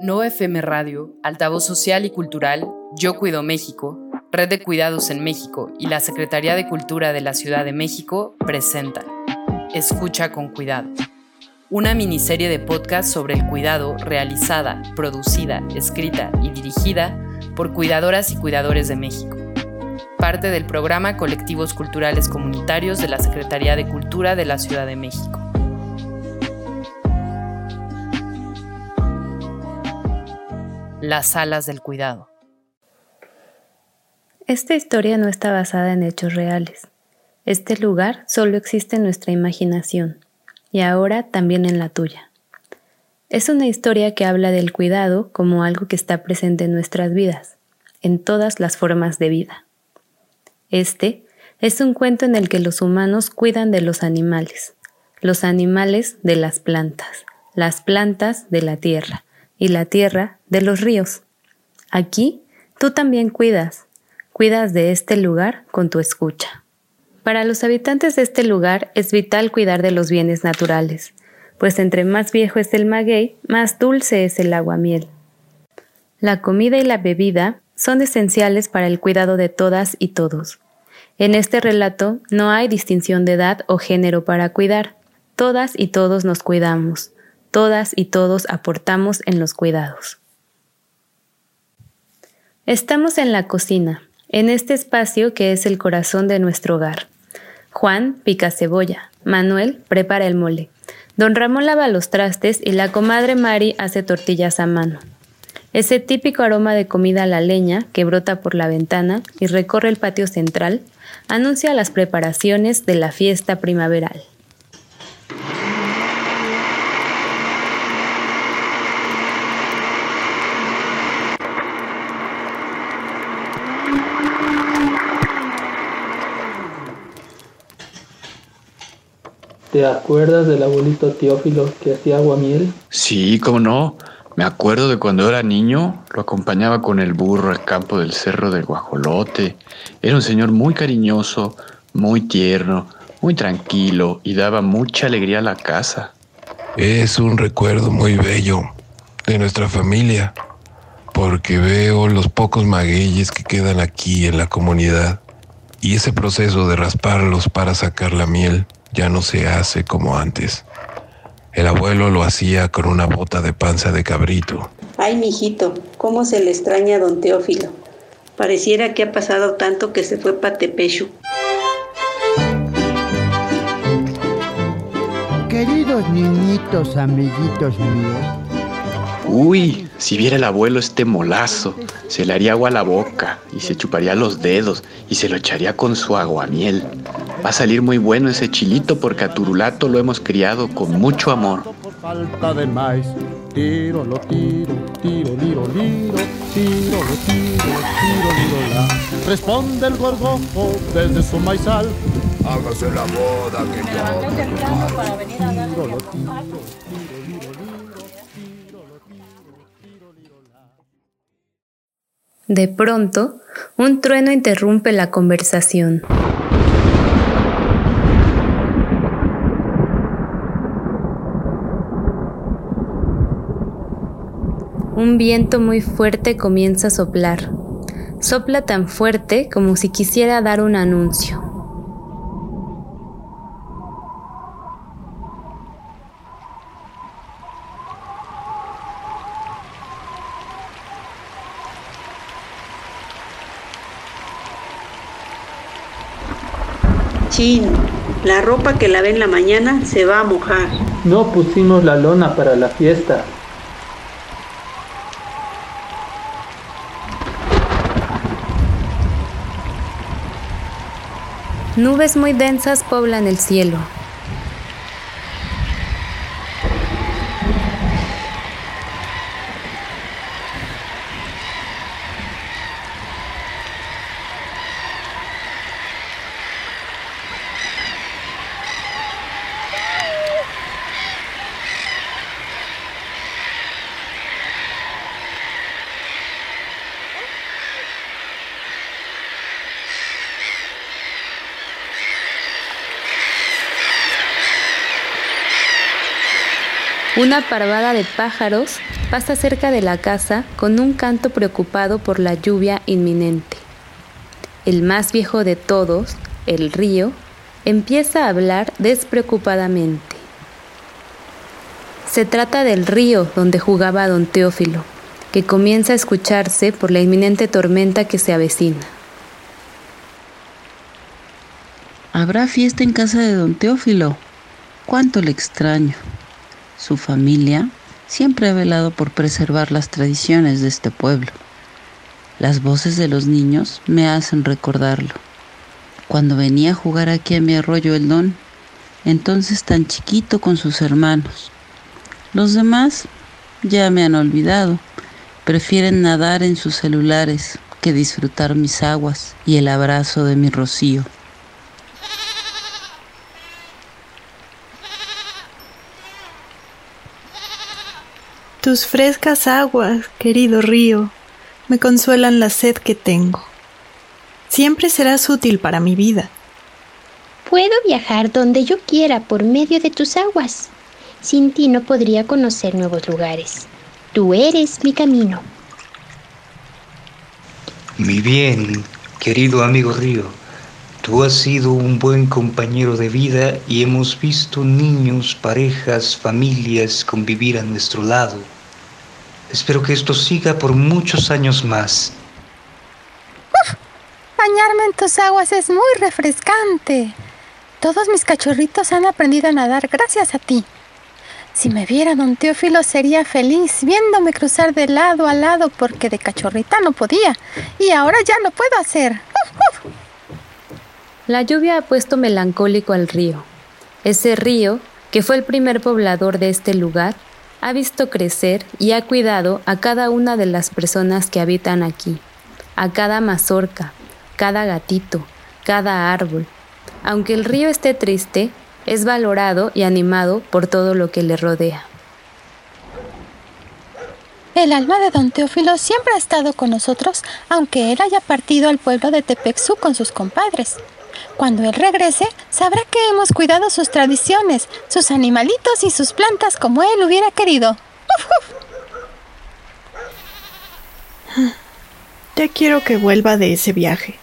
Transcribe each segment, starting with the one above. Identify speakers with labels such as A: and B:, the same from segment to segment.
A: No FM Radio, Altavoz Social y Cultural, Yo Cuido México, Red de Cuidados en México y la Secretaría de Cultura de la Ciudad de México presentan Escucha con Cuidado, una miniserie de podcast sobre el cuidado realizada, producida, escrita y dirigida por cuidadoras y cuidadores de México. Parte del programa Colectivos Culturales Comunitarios de la Secretaría de Cultura de la Ciudad de México. Las alas del cuidado.
B: Esta historia no está basada en hechos reales. Este lugar solo existe en nuestra imaginación y ahora también en la tuya. Es una historia que habla del cuidado como algo que está presente en nuestras vidas, en todas las formas de vida. Este es un cuento en el que los humanos cuidan de los animales, los animales de las plantas, las plantas de la tierra y la tierra de los ríos. Aquí tú también cuidas, cuidas de este lugar con tu escucha. Para los habitantes de este lugar es vital cuidar de los bienes naturales, pues entre más viejo es el maguey, más dulce es el aguamiel. La comida y la bebida son esenciales para el cuidado de todas y todos. En este relato no hay distinción de edad o género para cuidar. Todas y todos nos cuidamos. Todas y todos aportamos en los cuidados. Estamos en la cocina, en este espacio que es el corazón de nuestro hogar. Juan pica cebolla, Manuel prepara el mole, don Ramón lava los trastes y la comadre Mari hace tortillas a mano. Ese típico aroma de comida a la leña que brota por la ventana y recorre el patio central anuncia las preparaciones de la fiesta primaveral.
C: ¿Te acuerdas del abuelito Teófilo que hacía aguamiel?
D: Sí, cómo no. Me acuerdo de cuando era niño, lo acompañaba con el burro al campo del cerro del Guajolote. Era un señor muy cariñoso, muy tierno, muy tranquilo y daba mucha alegría a la casa.
E: Es un recuerdo muy bello de nuestra familia, porque veo los pocos magueyes que quedan aquí en la comunidad y ese proceso de rasparlos para sacar la miel ya no se hace como antes. El abuelo lo hacía con una bota de panza de cabrito.
F: Ay, mijito, cómo se le extraña a don Teófilo. Pareciera que ha pasado tanto que se fue para Tepechu.
G: Queridos niñitos, amiguitos míos.
D: Uy, si viera el abuelo este molazo, se le haría agua a la boca y se chuparía los dedos y se lo echaría con su aguamiel. Va a salir muy bueno ese chilito porque a Turulato lo hemos criado con mucho amor.
G: Por falta de maíz, tiro, lo tiro, tiro, liro, liro, tiro, lo tiro, tiro, liro, la. Responde el gorgojo desde su maizal.
H: Hágase la boda que yo.
B: De pronto, un trueno interrumpe la conversación. Un viento muy fuerte comienza a soplar. Sopla tan fuerte como si quisiera dar un anuncio.
F: Chin, la ropa que lavé en la mañana se va a mojar.
C: No pusimos la lona para la fiesta.
B: Nubes muy densas poblan el cielo. Una parvada de pájaros pasa cerca de la casa con un canto preocupado por la lluvia inminente. El más viejo de todos, el río, empieza a hablar despreocupadamente. Se trata del río donde jugaba don Teófilo, que comienza a escucharse por la inminente tormenta que se avecina.
I: ¿Habrá fiesta en casa de don Teófilo? Cuánto le extraño. Su familia siempre ha velado por preservar las tradiciones de este pueblo. Las voces de los niños me hacen recordarlo. Cuando venía a jugar aquí a mi arroyo el don, entonces tan chiquito con sus hermanos. Los demás ya me han olvidado. Prefieren nadar en sus celulares que disfrutar mis aguas y el abrazo de mi rocío.
J: Tus frescas aguas, querido río, me consuelan la sed que tengo. Siempre serás útil para mi vida.
K: Puedo viajar donde yo quiera por medio de tus aguas. Sin ti no podría conocer nuevos lugares. Tú eres mi camino.
L: Mi bien, querido amigo Río, tú has sido un buen compañero de vida y hemos visto niños, parejas, familias convivir a nuestro lado. Espero que esto siga por muchos años más.
M: bañarme en tus aguas es muy refrescante. Todos mis cachorritos han aprendido a nadar gracias a ti. Si me viera don Teófilo sería feliz viéndome cruzar de lado a lado porque de cachorrita no podía y ahora ya lo puedo hacer.
B: La lluvia ha puesto melancólico al río. Ese río, que fue el primer poblador de este lugar, ha visto crecer y ha cuidado a cada una de las personas que habitan aquí, a cada mazorca, cada gatito, cada árbol. Aunque el río esté triste, es valorado y animado por todo lo que le rodea.
M: El alma de don Teófilo siempre ha estado con nosotros, aunque él haya partido al pueblo de Tepexú con sus compadres. Cuando él regrese, sabrá que hemos cuidado sus tradiciones, sus animalitos y sus plantas como él hubiera querido.
J: Ya quiero que vuelva de ese viaje,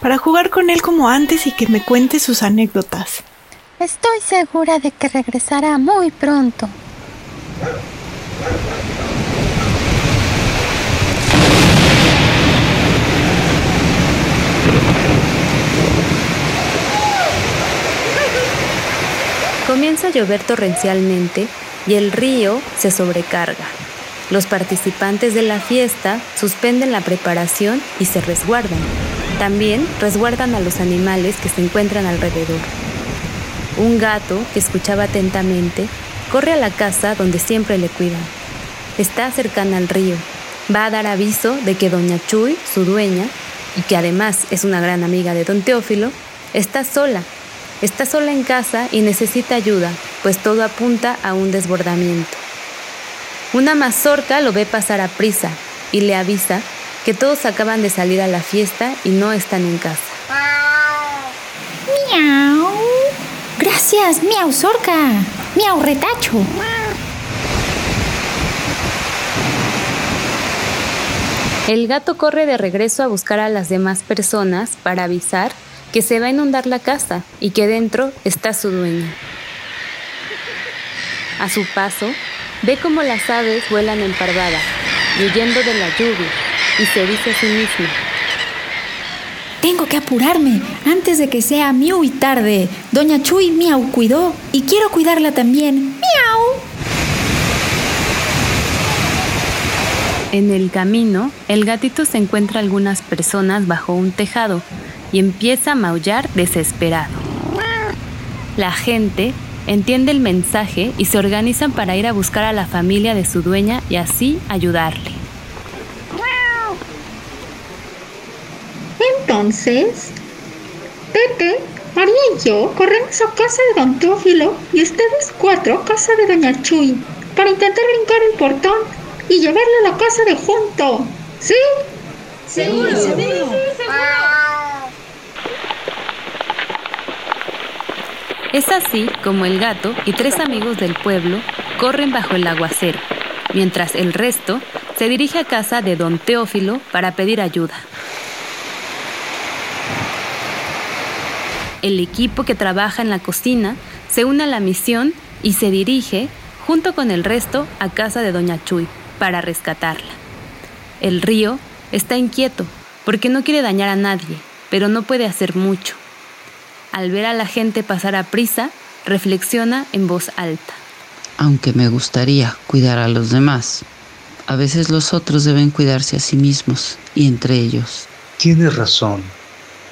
J: para jugar con él como antes y que me cuente sus anécdotas.
M: Estoy segura de que regresará muy pronto.
B: Comienza a llover torrencialmente y el río se sobrecarga. Los participantes de la fiesta suspenden la preparación y se resguardan. También resguardan a los animales que se encuentran alrededor. Un gato, que escuchaba atentamente, corre a la casa donde siempre le cuidan. Está cercana al río. Va a dar aviso de que doña Chuy, su dueña, y que además es una gran amiga de don Teófilo, está sola. Está sola en casa y necesita ayuda, pues todo apunta a un desbordamiento. Una mazorca lo ve pasar a prisa y le avisa que todos acaban de salir a la fiesta y no están en casa.
N: ¡Miau! Gracias, miau Zorca. Miau Retacho.
B: El gato corre de regreso a buscar a las demás personas para avisar que se va a inundar la casa y que dentro está su dueña. A su paso, ve como las aves vuelan en huyendo de la lluvia, y se dice a sí misma,
N: tengo que apurarme antes de que sea muy tarde. Doña Chuy miau cuidó y quiero cuidarla también. Miau.
B: En el camino, el gatito se encuentra algunas personas bajo un tejado y empieza a maullar desesperado. La gente entiende el mensaje y se organizan para ir a buscar a la familia de su dueña y así ayudarle.
O: Entonces, Pepe, María y yo corremos a casa de don Teófilo y ustedes cuatro a casa de doña Chuy para intentar brincar el portón y llevarle a la casa de junto. ¿Sí?
P: Seguro, sí, seguro.
B: Es así como el gato y tres amigos del pueblo corren bajo el aguacero, mientras el resto se dirige a casa de don Teófilo para pedir ayuda. El equipo que trabaja en la cocina se une a la misión y se dirige, junto con el resto, a casa de doña Chuy para rescatarla. El río está inquieto porque no quiere dañar a nadie, pero no puede hacer mucho. Al ver a la gente pasar a prisa, reflexiona en voz alta.
I: Aunque me gustaría cuidar a los demás, a veces los otros deben cuidarse a sí mismos y entre ellos.
L: Tienes razón.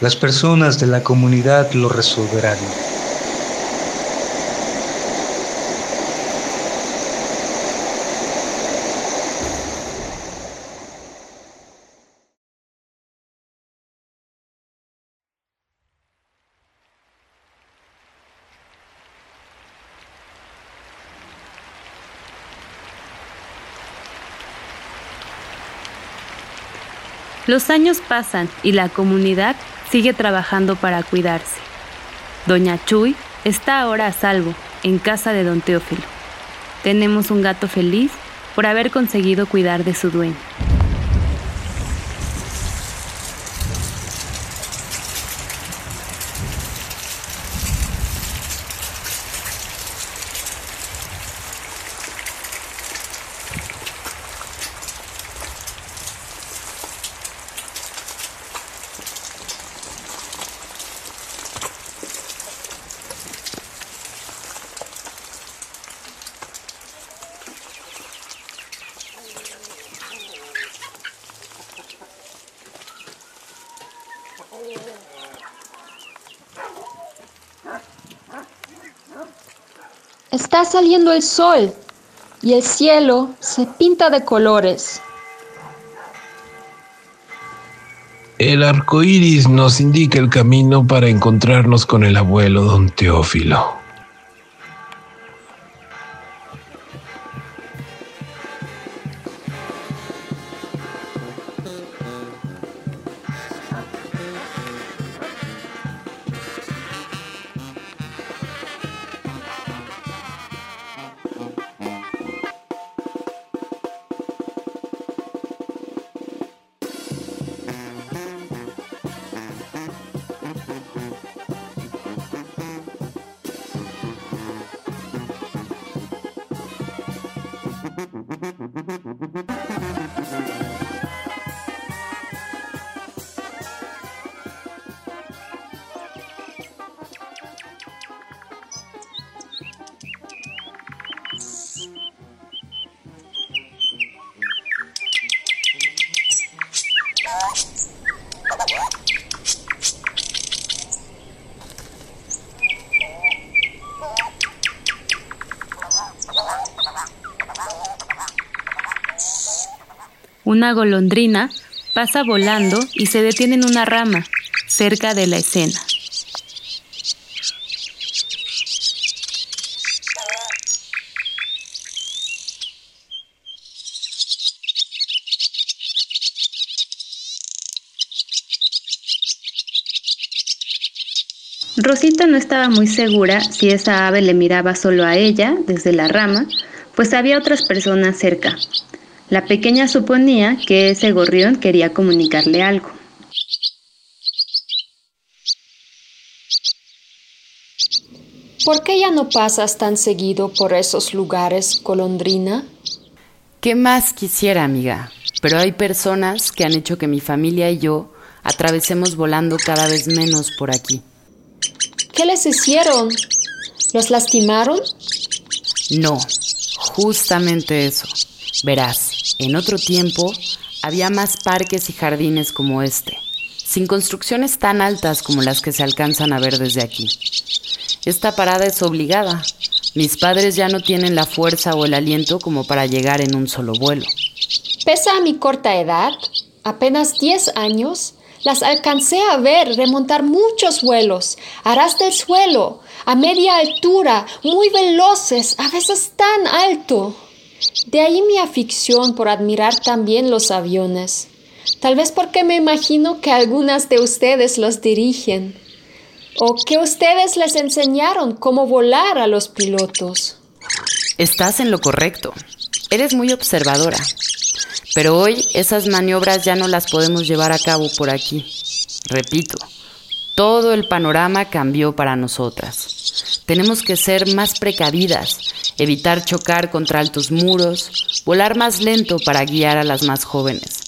L: Las personas de la comunidad lo resolverán.
B: Los años pasan y la comunidad sigue trabajando para cuidarse. Doña Chuy está ahora a salvo en casa de don Teófilo. Tenemos un gato feliz por haber conseguido cuidar de su dueño.
Q: Está saliendo el sol y el cielo se pinta de colores.
E: El arco iris nos indica el camino para encontrarnos con el abuelo don Teófilo. Una golondrina pasa volando y se detiene en una rama cerca de la escena. Rosita no estaba muy segura si esa ave le miraba solo a ella desde la rama, pues había otras personas cerca. La pequeña suponía que ese gorrión quería comunicarle algo.
Q: ¿Por qué ya no pasas tan seguido por esos lugares, golondrina?
R: ¿Qué más quisiera, amiga? Pero hay personas que han hecho que mi familia y yo atravesemos volando cada vez menos por aquí.
Q: ¿Qué les hicieron? ¿Los lastimaron?
R: No, justamente eso. Verás, en otro tiempo había más parques y jardines como este, sin construcciones tan altas como las que se alcanzan a ver desde aquí. Esta parada es obligada. Mis padres ya no tienen la fuerza o el aliento como para llegar en un solo vuelo.
Q: Pese a mi corta edad, apenas 10 años, las alcancé a ver remontar muchos vuelos, aras del suelo, a media altura, muy veloces, a veces tan alto. De ahí mi afición por admirar también los aviones. Tal vez porque me imagino que algunas de ustedes los dirigen. O que ustedes les enseñaron cómo volar a los pilotos.
A: Estás en lo correcto. Eres muy observadora. Pero hoy esas maniobras ya no las podemos llevar a cabo por aquí. Repito, todo el panorama cambió para nosotras. Tenemos que ser más precavidas, evitar chocar contra altos muros, volar más lento para guiar a las más jóvenes,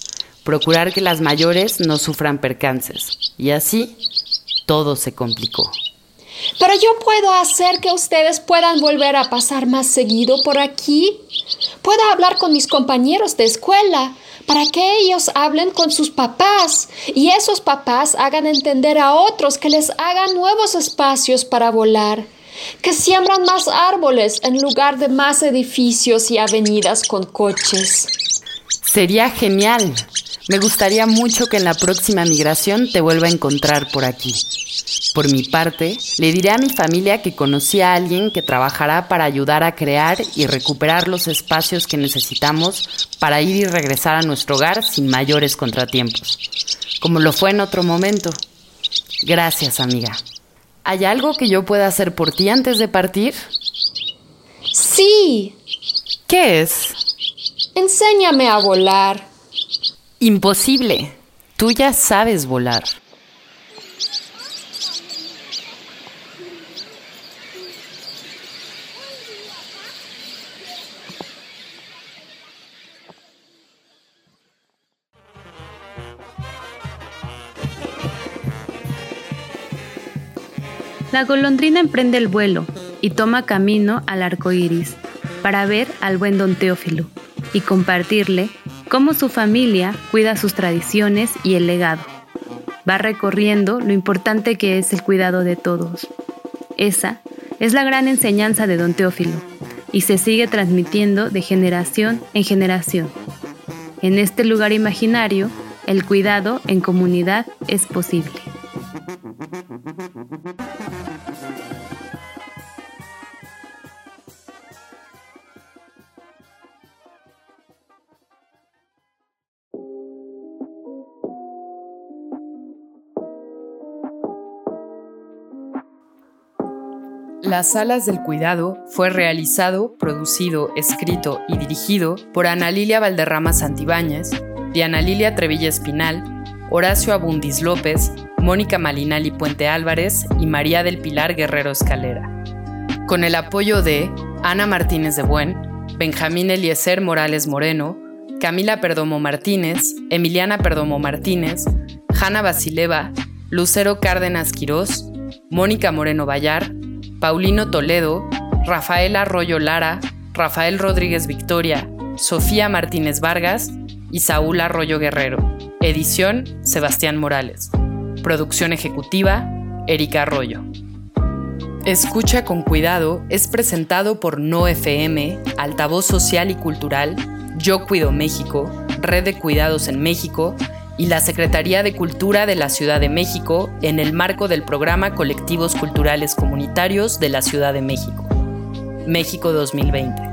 A: procurar que las mayores no sufran percances. Y así, todo se complicó.
Q: Pero yo puedo hacer que ustedes puedan volver a pasar más seguido por aquí. Puedo hablar con mis compañeros de escuela para que ellos hablen con sus papás y esos papás hagan entender a otros que les hagan nuevos espacios para volar, que siembran más árboles en lugar de más edificios y avenidas con coches.
A: Sería genial. Me gustaría mucho que en la próxima migración te vuelva a encontrar por aquí. Por mi parte, le diré a mi familia que conocí a alguien que trabajará para ayudar a crear y recuperar los espacios que necesitamos para ir y regresar a nuestro hogar sin mayores contratiempos, como lo fue en otro momento. Gracias, amiga. ¿Hay algo que yo pueda hacer por ti antes de partir?
Q: Sí.
A: ¿Qué es?
Q: Enséñame a volar.
A: Imposible. Tú ya sabes volar.
B: La golondrina emprende el vuelo y toma camino al arco iris para ver al buen don Teófilo y compartirle cómo su familia cuida sus tradiciones y el legado. Va recorriendo lo importante que es el cuidado de todos. Esa es la gran enseñanza de don Teófilo y se sigue transmitiendo de generación en generación. En este lugar imaginario, el cuidado en comunidad es posible.
A: Las Alas del Cuidado fue realizado, producido, escrito y dirigido por Ana Lilia Valderrama Santibáñez, Diana Lilia Trevilla Espinal, Horacio Abundis López, Mónica Malinali Puente Álvarez y María del Pilar Guerrero Escalera. Con el apoyo de Ana Martínez de Buen, Benjamín Eliezer Morales Moreno, Camila Perdomo Martínez, Emiliana Perdomo Martínez, Hanna Basileva, Lucero Cárdenas Quirós, Mónica Moreno Vallar, Paulino Toledo, Rafael Arroyo Lara, Rafael Rodríguez Victoria, Sofía Martínez Vargas y Saúl Arroyo Guerrero. Edición Sebastián Morales. Producción ejecutiva Erika Arroyo. Escucha con cuidado es presentado por No FM, Altavoz Social y Cultural, Yo Cuido México, Red de Cuidados en México y la Secretaría de Cultura de la Ciudad de México en el marco del programa Colectivos Culturales Comunitarios de la Ciudad de México. México 2020.